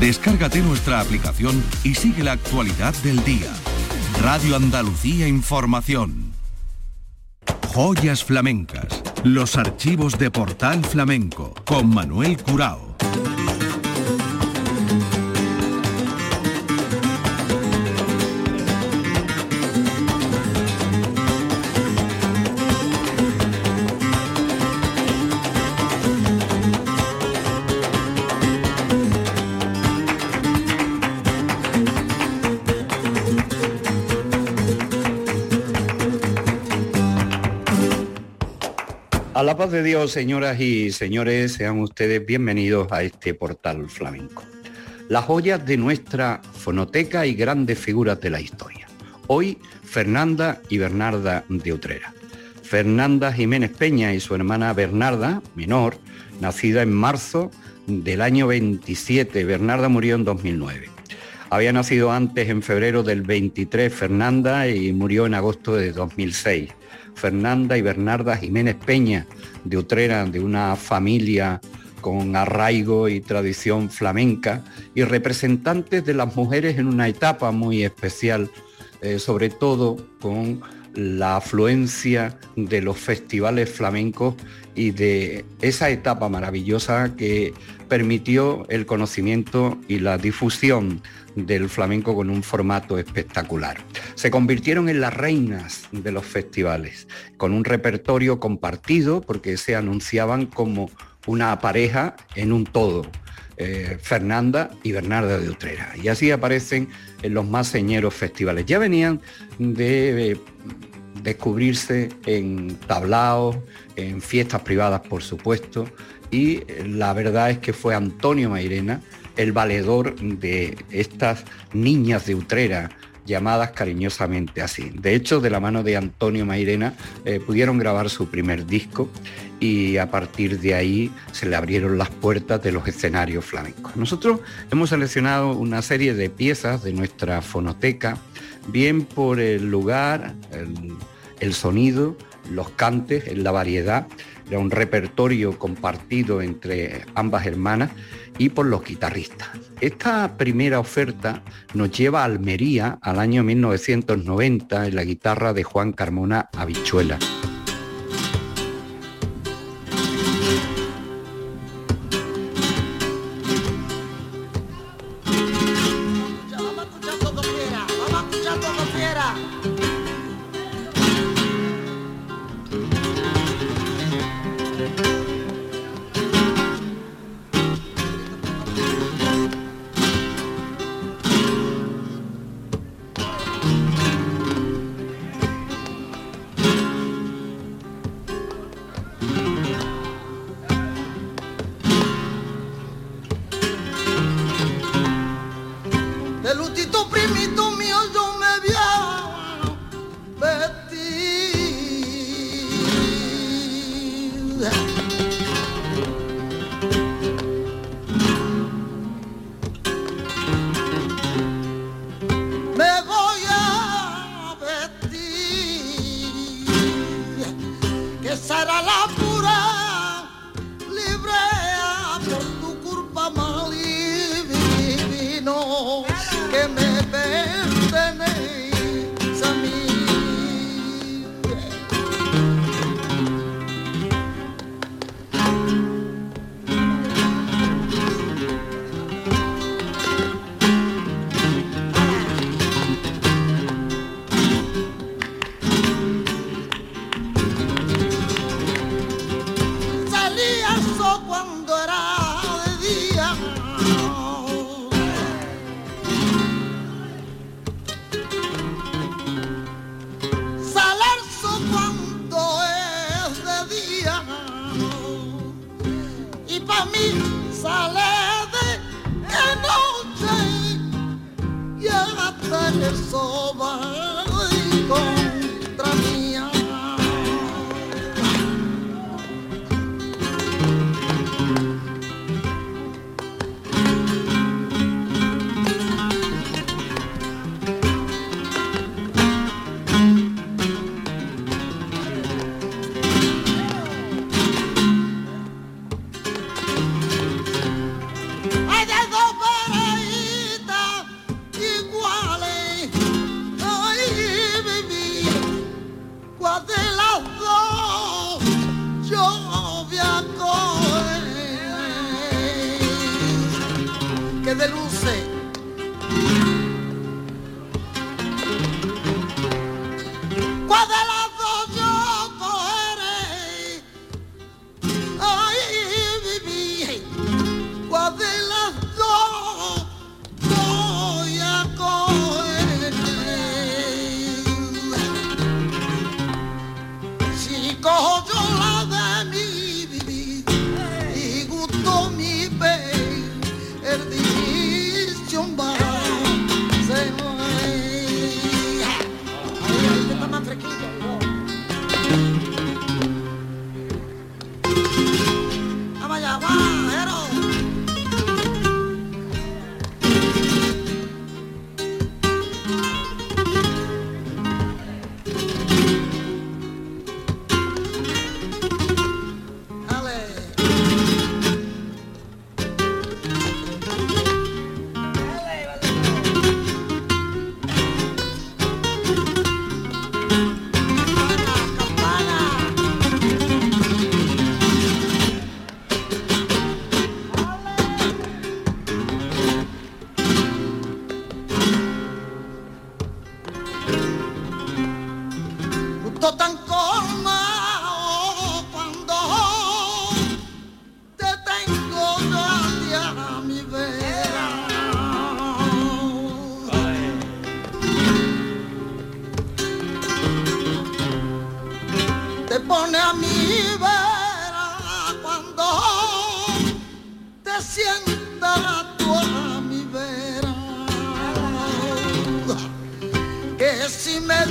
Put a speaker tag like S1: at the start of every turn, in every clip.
S1: Descárgate nuestra aplicación y sigue la actualidad del día. Radio Andalucía Información. Joyas flamencas. Los archivos de Portal Flamenco con Manuel Curao.
S2: La paz de Dios, señoras y señores, sean ustedes bienvenidos a este portal flamenco. Las joyas de nuestra fonoteca y grandes figuras de la historia. Hoy, Fernanda y Bernarda de Utrera. Fernanda Jiménez Peña y su hermana Bernarda, menor, nacida en marzo del año 27. Bernarda murió en 2009. Había nacido antes en febrero del 23 Fernanda y murió en agosto de 2006. Fernanda y Bernarda Jiménez Peña de Utrera, de una familia con arraigo y tradición flamenca y representantes de las mujeres en una etapa muy especial, eh, sobre todo con la afluencia de los festivales flamencos y de esa etapa maravillosa que permitió el conocimiento y la difusión del flamenco con un formato espectacular. Se convirtieron en las reinas de los festivales, con un repertorio compartido porque se anunciaban como una pareja en un todo. Eh, Fernanda y Bernarda de Utrera. Y así aparecen en los más señeros festivales. Ya venían de eh, descubrirse en tablaos, en fiestas privadas, por supuesto, y la verdad es que fue Antonio Mairena el valedor de estas niñas de Utrera, llamadas cariñosamente así. De hecho, de la mano de Antonio Mairena eh, pudieron grabar su primer disco y a partir de ahí se le abrieron las puertas de los escenarios flamencos. Nosotros hemos seleccionado una serie de piezas de nuestra fonoteca, bien por el lugar, el sonido, los cantes, la variedad, era un repertorio compartido entre ambas hermanas y por los guitarristas. Esta primera oferta nos lleva a Almería al año 1990 en la guitarra de Juan Carmona Habichuela.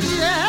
S3: yeah.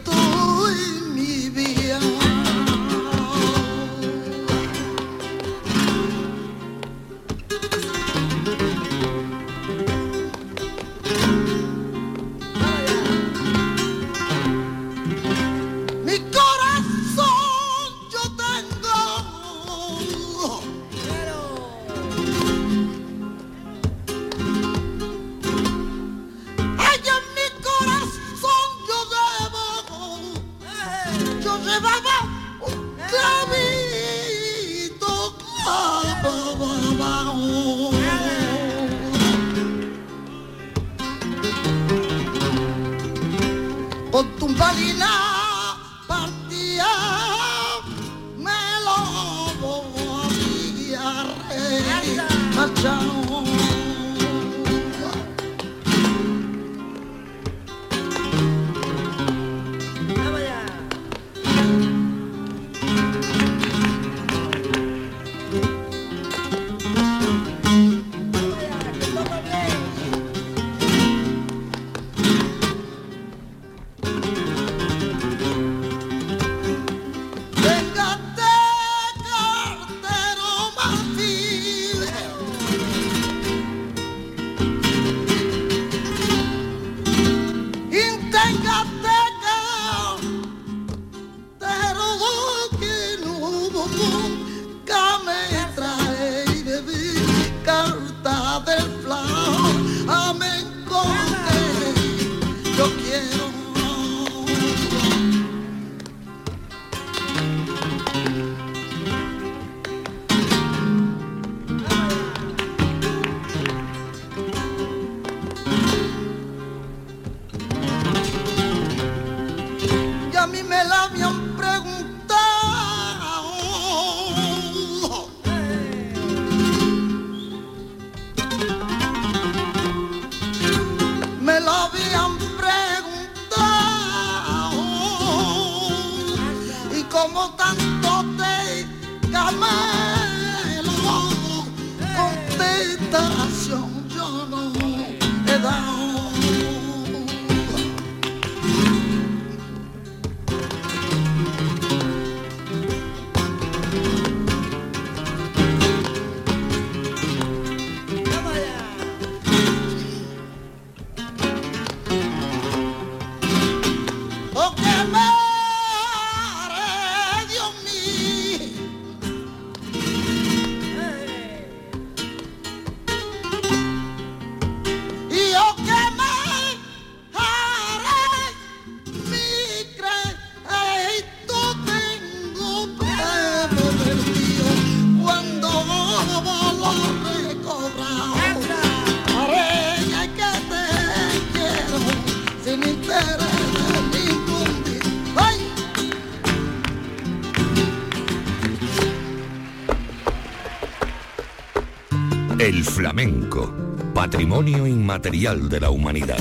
S3: flamenco, patrimonio inmaterial de la humanidad.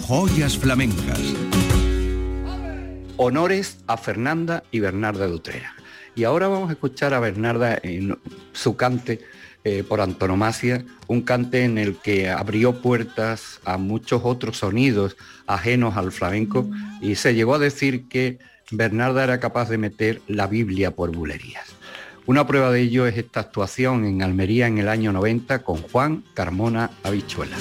S1: Joyas flamencas.
S2: Honores a Fernanda y Bernarda de Utrera. Y ahora vamos a escuchar a Bernarda en su cante eh, por antonomasia, un cante en el que abrió puertas a muchos otros sonidos ajenos al flamenco y se llegó a decir que Bernarda era capaz de meter la Biblia por bulerías. Una prueba de ello es esta actuación en Almería en el año 90 con Juan Carmona Habichuela.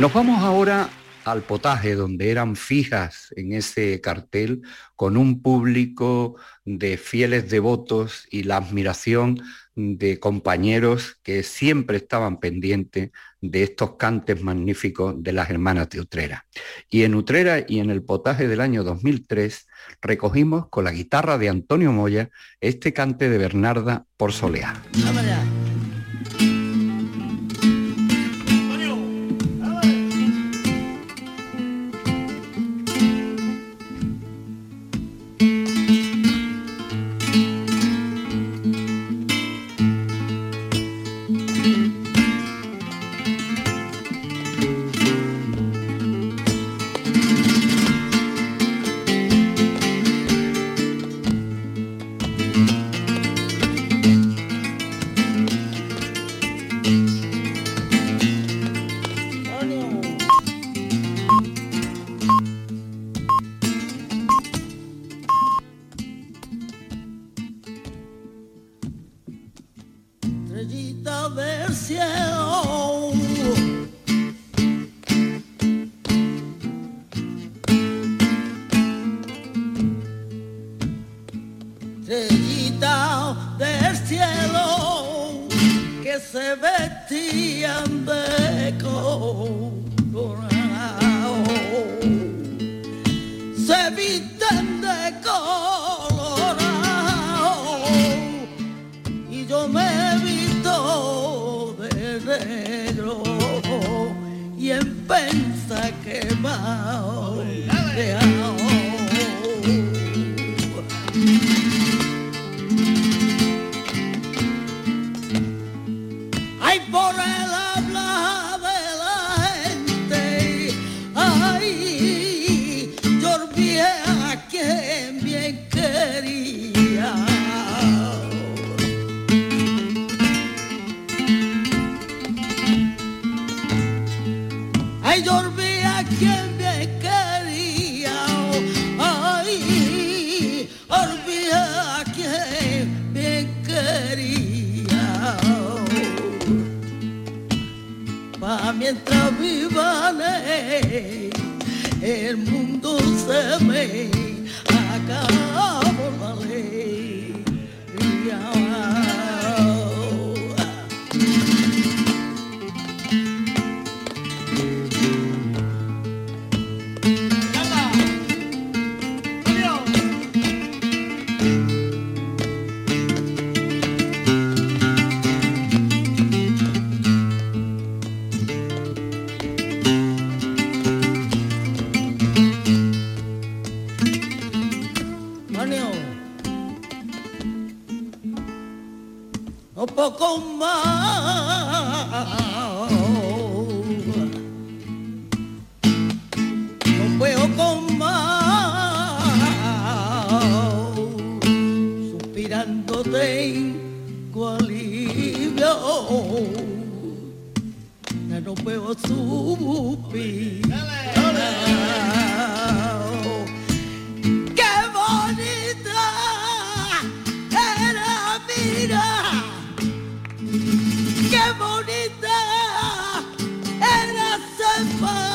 S2: Nos vamos ahora al potaje, donde eran fijas en ese cartel, con un público de fieles devotos y la admiración de compañeros que siempre estaban pendientes de estos cantes magníficos de las hermanas de Utrera. Y en Utrera y en el potaje del año 2003 recogimos con la guitarra de Antonio Moya este cante de Bernarda por Soleá.
S4: se visto de negro y en pensa que says tengo alivio.
S5: puedo subir. ¡Qué bonita era, mira! ¡Qué bonita era sepa!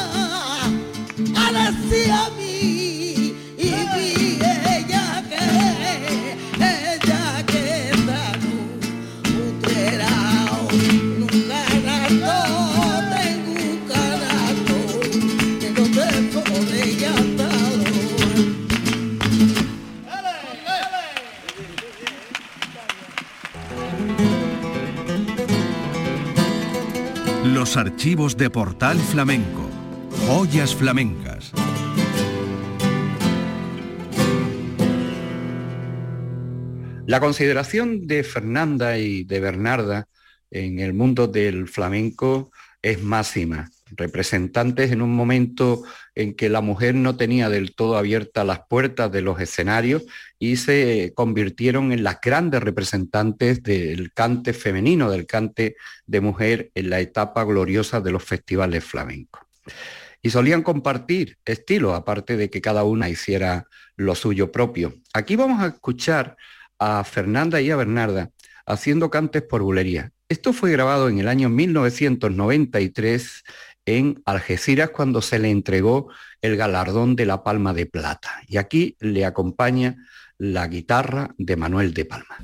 S1: Archivos de Portal Flamenco. Joyas flamencas.
S4: La consideración de Fernanda y de Bernarda en el mundo del flamenco es máxima. Representantes en un momento en que la mujer no tenía del todo abiertas las puertas de los escenarios y se convirtieron en las grandes representantes del cante femenino, del cante de mujer en la etapa gloriosa de los festivales flamencos. Y solían compartir estilos, aparte de que cada una hiciera lo suyo propio. Aquí vamos a escuchar a Fernanda y a Bernarda haciendo cantes por bulería. Esto fue grabado en el año 1993 en Algeciras cuando se le entregó el galardón de la Palma de Plata. Y aquí le acompaña la guitarra de Manuel de Palma.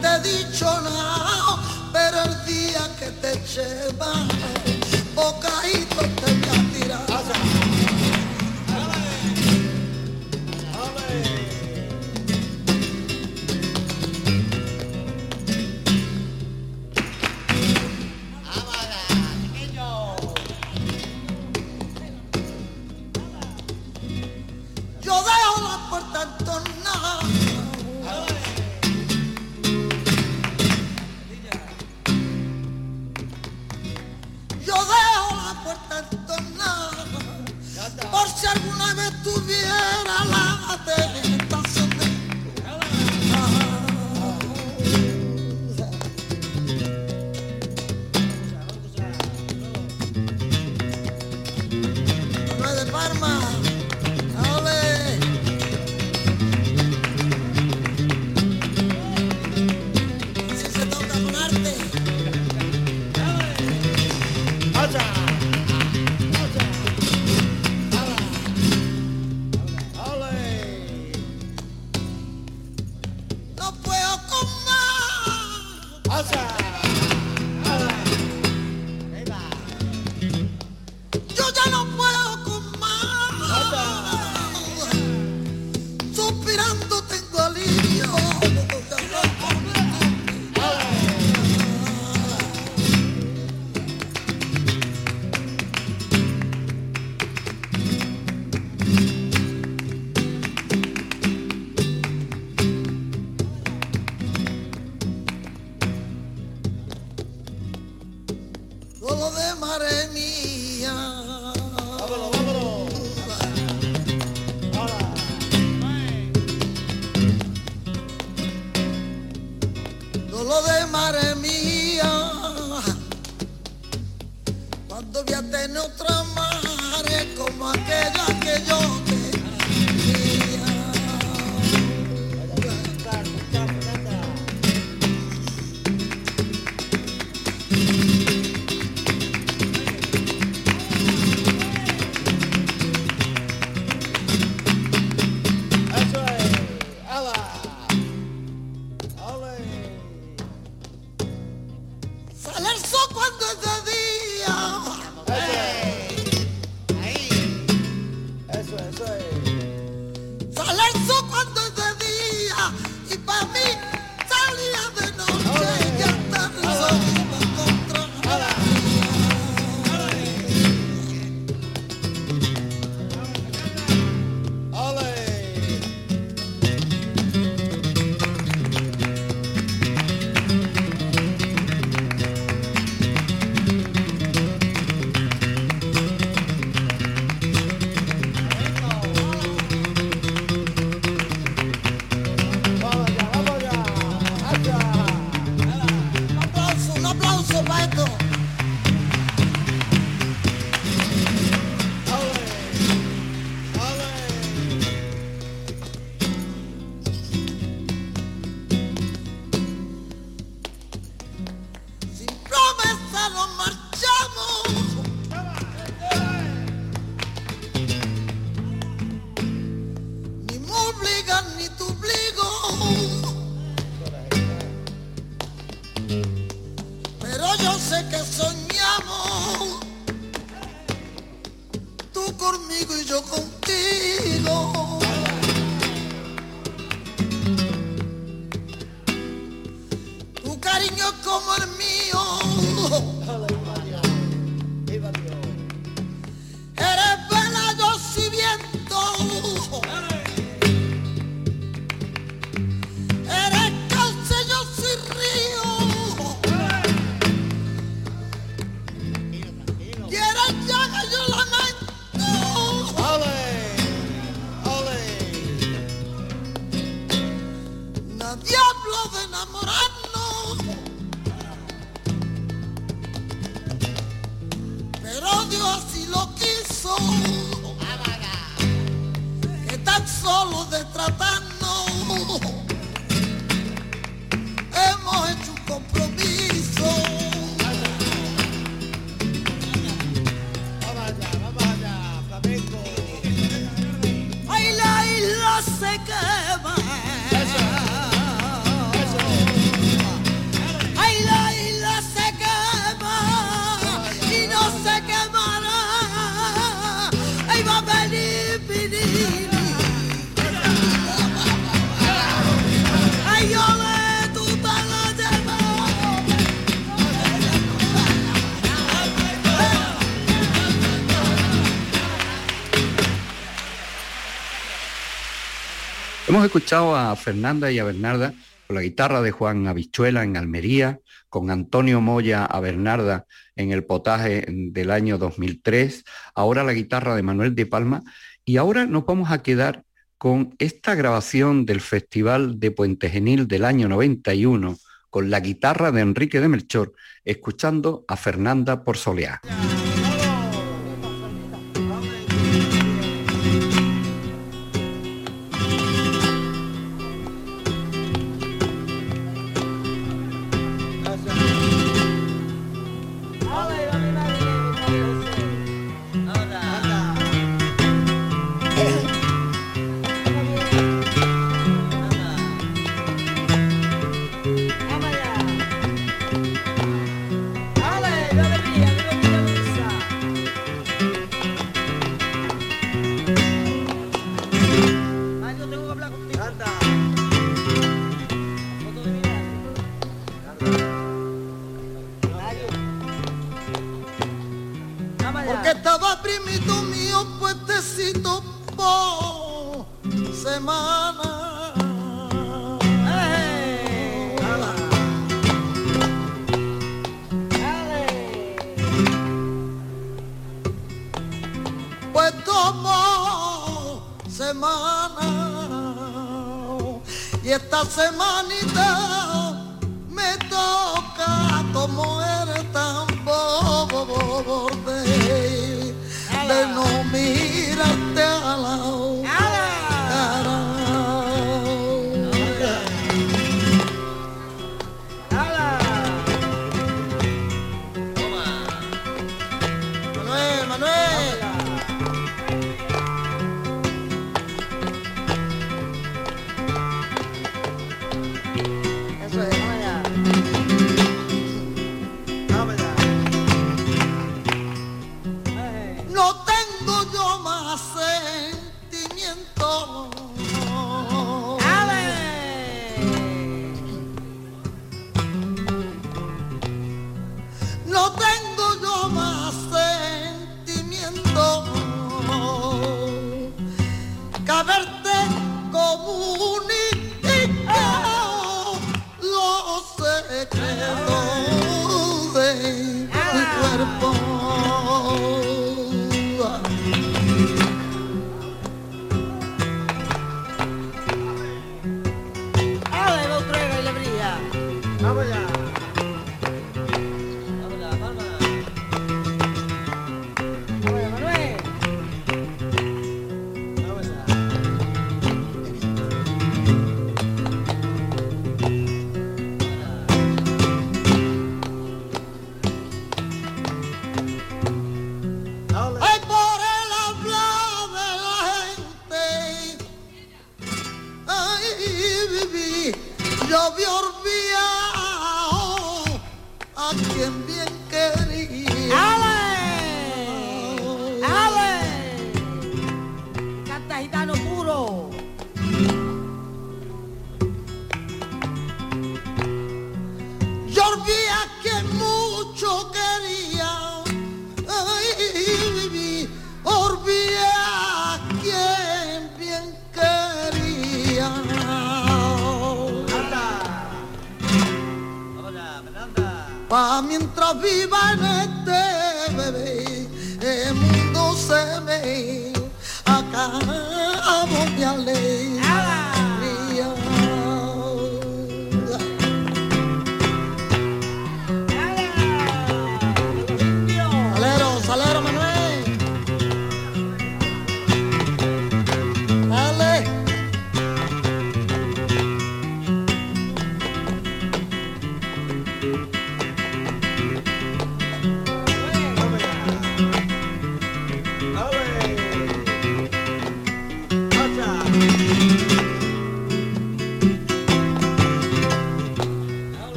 S5: te
S3: he dicho nada, pero el día que te lleva, boca y Hemos
S2: escuchado a Fernanda y a Bernarda con la guitarra de Juan Habichuela en Almería, con Antonio Moya a Bernarda en el potaje del año 2003, ahora la guitarra de Manuel de Palma y ahora nos vamos a quedar con esta grabación del Festival de Puente Genil del año 91 con la guitarra de Enrique de Melchor, escuchando a Fernanda por Soleá.
S3: como semana. Y esta semanita me toca como eres tan de, de no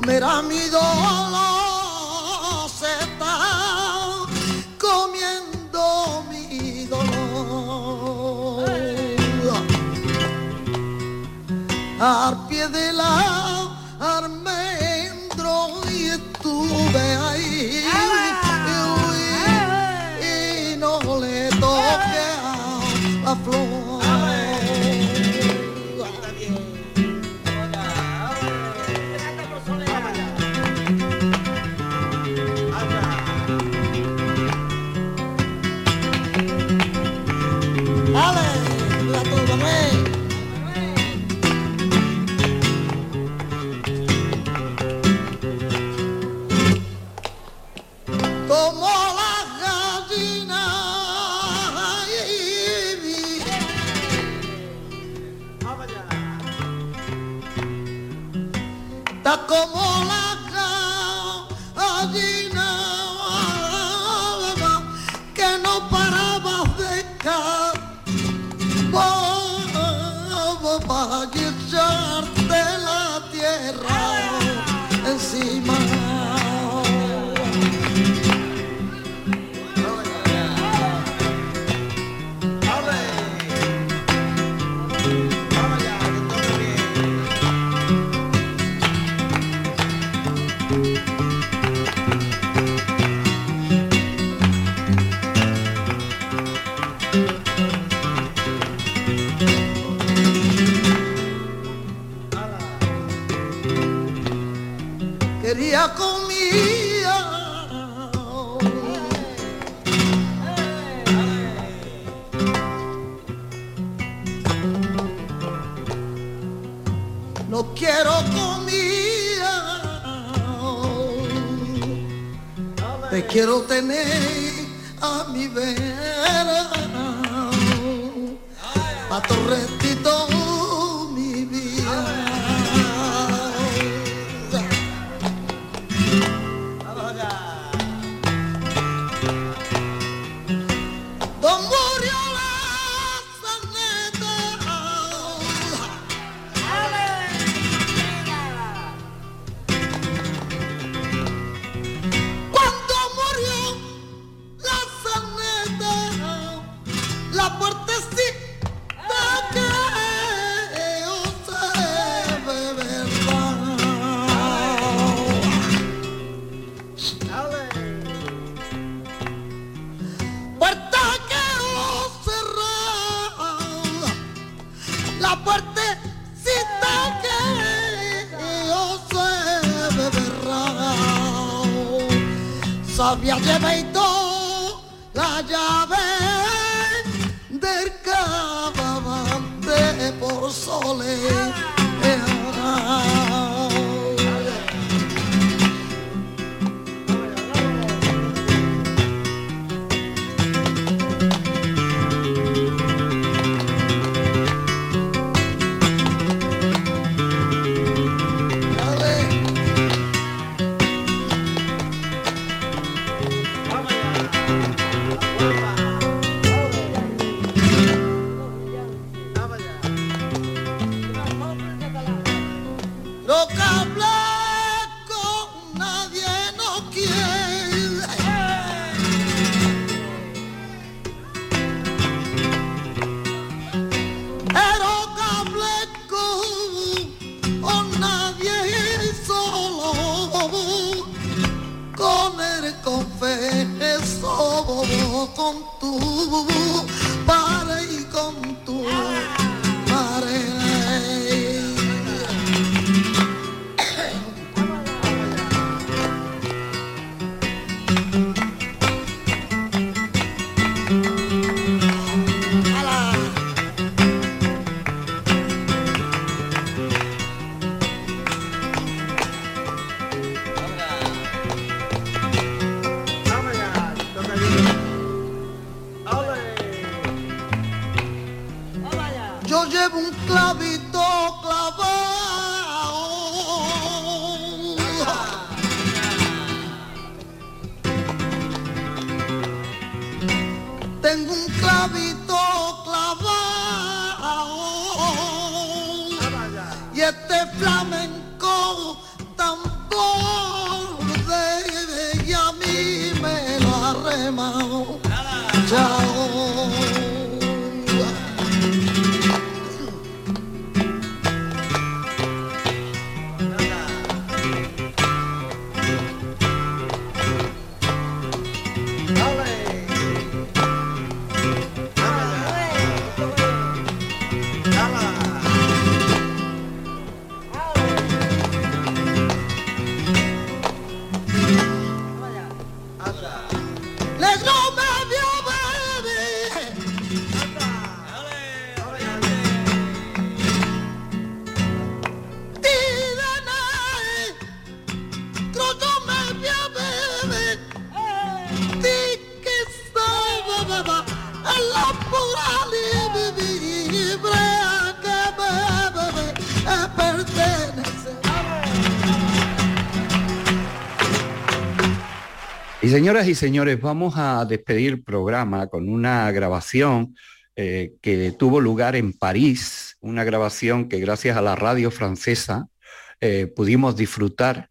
S3: comerá mi dolor, se está comiendo mi dolor. Al pie de la como quería comía. No quiero comía. Te quiero tener a mi vera. Y
S2: señoras y señores, vamos a despedir el programa con una grabación eh, que tuvo lugar en París, una grabación que gracias a la radio francesa eh, pudimos disfrutar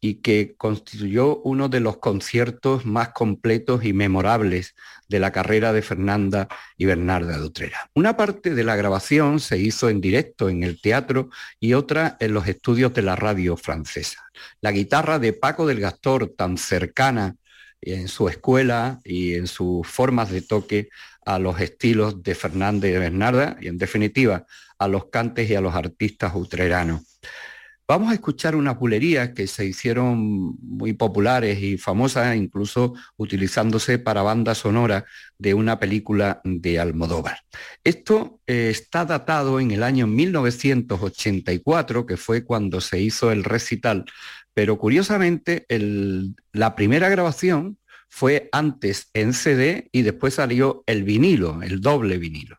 S2: y que constituyó uno de los conciertos más completos y memorables de la carrera de Fernanda y Bernarda de Utrera. Una parte de la grabación se hizo en directo en el teatro y otra en los estudios de la radio francesa. La guitarra de Paco del Gastor, tan cercana en su escuela y en sus formas de toque a los estilos de Fernanda y de Bernarda y en definitiva a los cantes y a los artistas utreranos. Vamos a escuchar unas bulerías que se hicieron muy populares y famosas, incluso utilizándose para banda sonora de una película de Almodóvar. Esto eh, está datado en el año 1984, que fue cuando se hizo el recital, pero curiosamente la primera grabación fue antes en CD y después salió el vinilo, el doble vinilo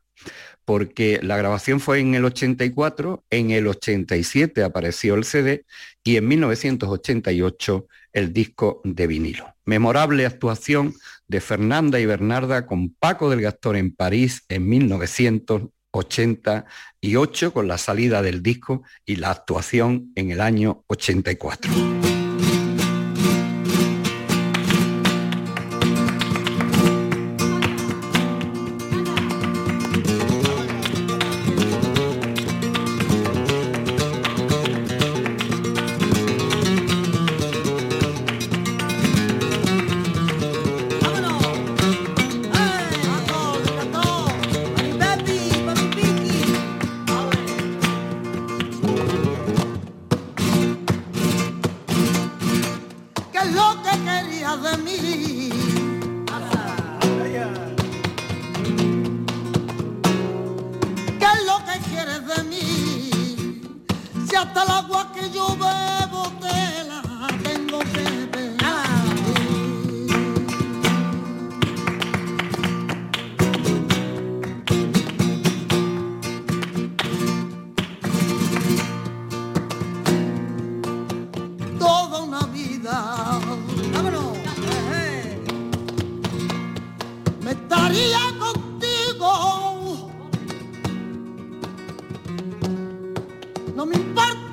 S2: porque la grabación fue en el 84, en el 87 apareció el CD y en 1988 el disco de vinilo. Memorable actuación de Fernanda y Bernarda con Paco del Gastor en París en 1988 con la salida del disco y la actuación en el año 84.
S3: Que la vivo